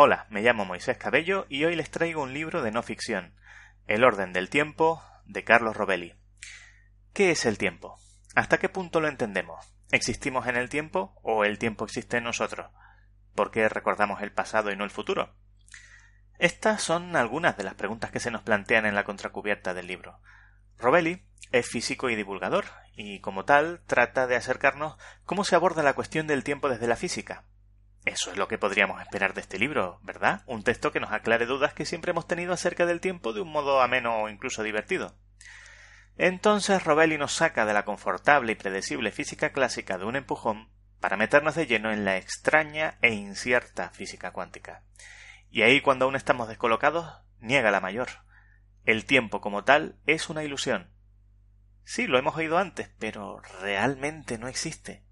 Hola, me llamo Moisés Cabello y hoy les traigo un libro de no ficción, El orden del tiempo, de Carlos Robelli. ¿Qué es el tiempo? ¿Hasta qué punto lo entendemos? ¿Existimos en el tiempo o el tiempo existe en nosotros? ¿Por qué recordamos el pasado y no el futuro? Estas son algunas de las preguntas que se nos plantean en la contracubierta del libro. Robelli es físico y divulgador, y como tal trata de acercarnos cómo se aborda la cuestión del tiempo desde la física, eso es lo que podríamos esperar de este libro, ¿verdad? Un texto que nos aclare dudas que siempre hemos tenido acerca del tiempo de un modo ameno o incluso divertido. Entonces Robelli nos saca de la confortable y predecible física clásica de un empujón para meternos de lleno en la extraña e incierta física cuántica. Y ahí cuando aún estamos descolocados, niega la mayor. El tiempo como tal es una ilusión. Sí, lo hemos oído antes, pero realmente no existe.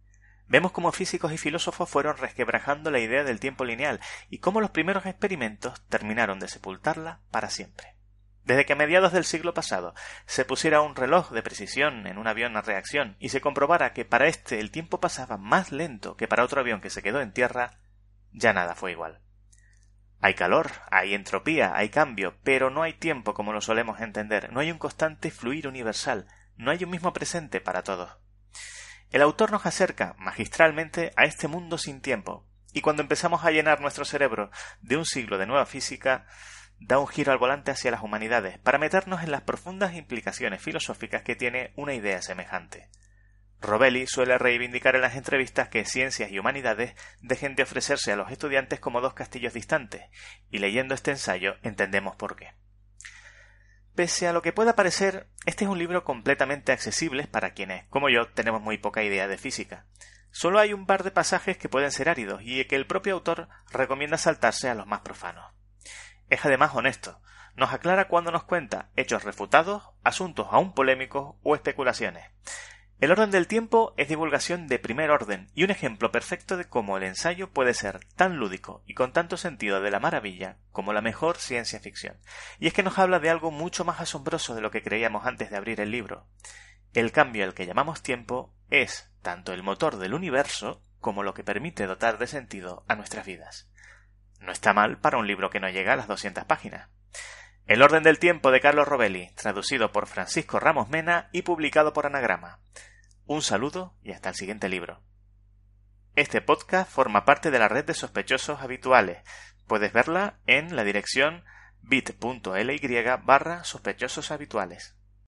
Vemos cómo físicos y filósofos fueron resquebrajando la idea del tiempo lineal y cómo los primeros experimentos terminaron de sepultarla para siempre. Desde que a mediados del siglo pasado se pusiera un reloj de precisión en un avión a reacción y se comprobara que para éste el tiempo pasaba más lento que para otro avión que se quedó en tierra, ya nada fue igual. Hay calor, hay entropía, hay cambio, pero no hay tiempo como lo solemos entender, no hay un constante fluir universal, no hay un mismo presente para todos. El autor nos acerca magistralmente a este mundo sin tiempo, y cuando empezamos a llenar nuestro cerebro de un siglo de nueva física, da un giro al volante hacia las humanidades, para meternos en las profundas implicaciones filosóficas que tiene una idea semejante. Robelli suele reivindicar en las entrevistas que ciencias y humanidades dejen de ofrecerse a los estudiantes como dos castillos distantes, y leyendo este ensayo entendemos por qué. Pese a lo que pueda parecer, este es un libro completamente accesible para quienes, como yo, tenemos muy poca idea de física. Solo hay un par de pasajes que pueden ser áridos y que el propio autor recomienda saltarse a los más profanos. Es además honesto, nos aclara cuando nos cuenta hechos refutados, asuntos aún polémicos o especulaciones. El orden del tiempo es divulgación de primer orden y un ejemplo perfecto de cómo el ensayo puede ser tan lúdico y con tanto sentido de la maravilla como la mejor ciencia ficción. Y es que nos habla de algo mucho más asombroso de lo que creíamos antes de abrir el libro. El cambio al que llamamos tiempo es tanto el motor del universo como lo que permite dotar de sentido a nuestras vidas. No está mal para un libro que no llega a las 200 páginas. El orden del tiempo de Carlos Robelli, traducido por Francisco Ramos Mena y publicado por Anagrama. Un saludo y hasta el siguiente libro. Este podcast forma parte de la red de sospechosos habituales. Puedes verla en la dirección bit.ly barra sospechosos habituales.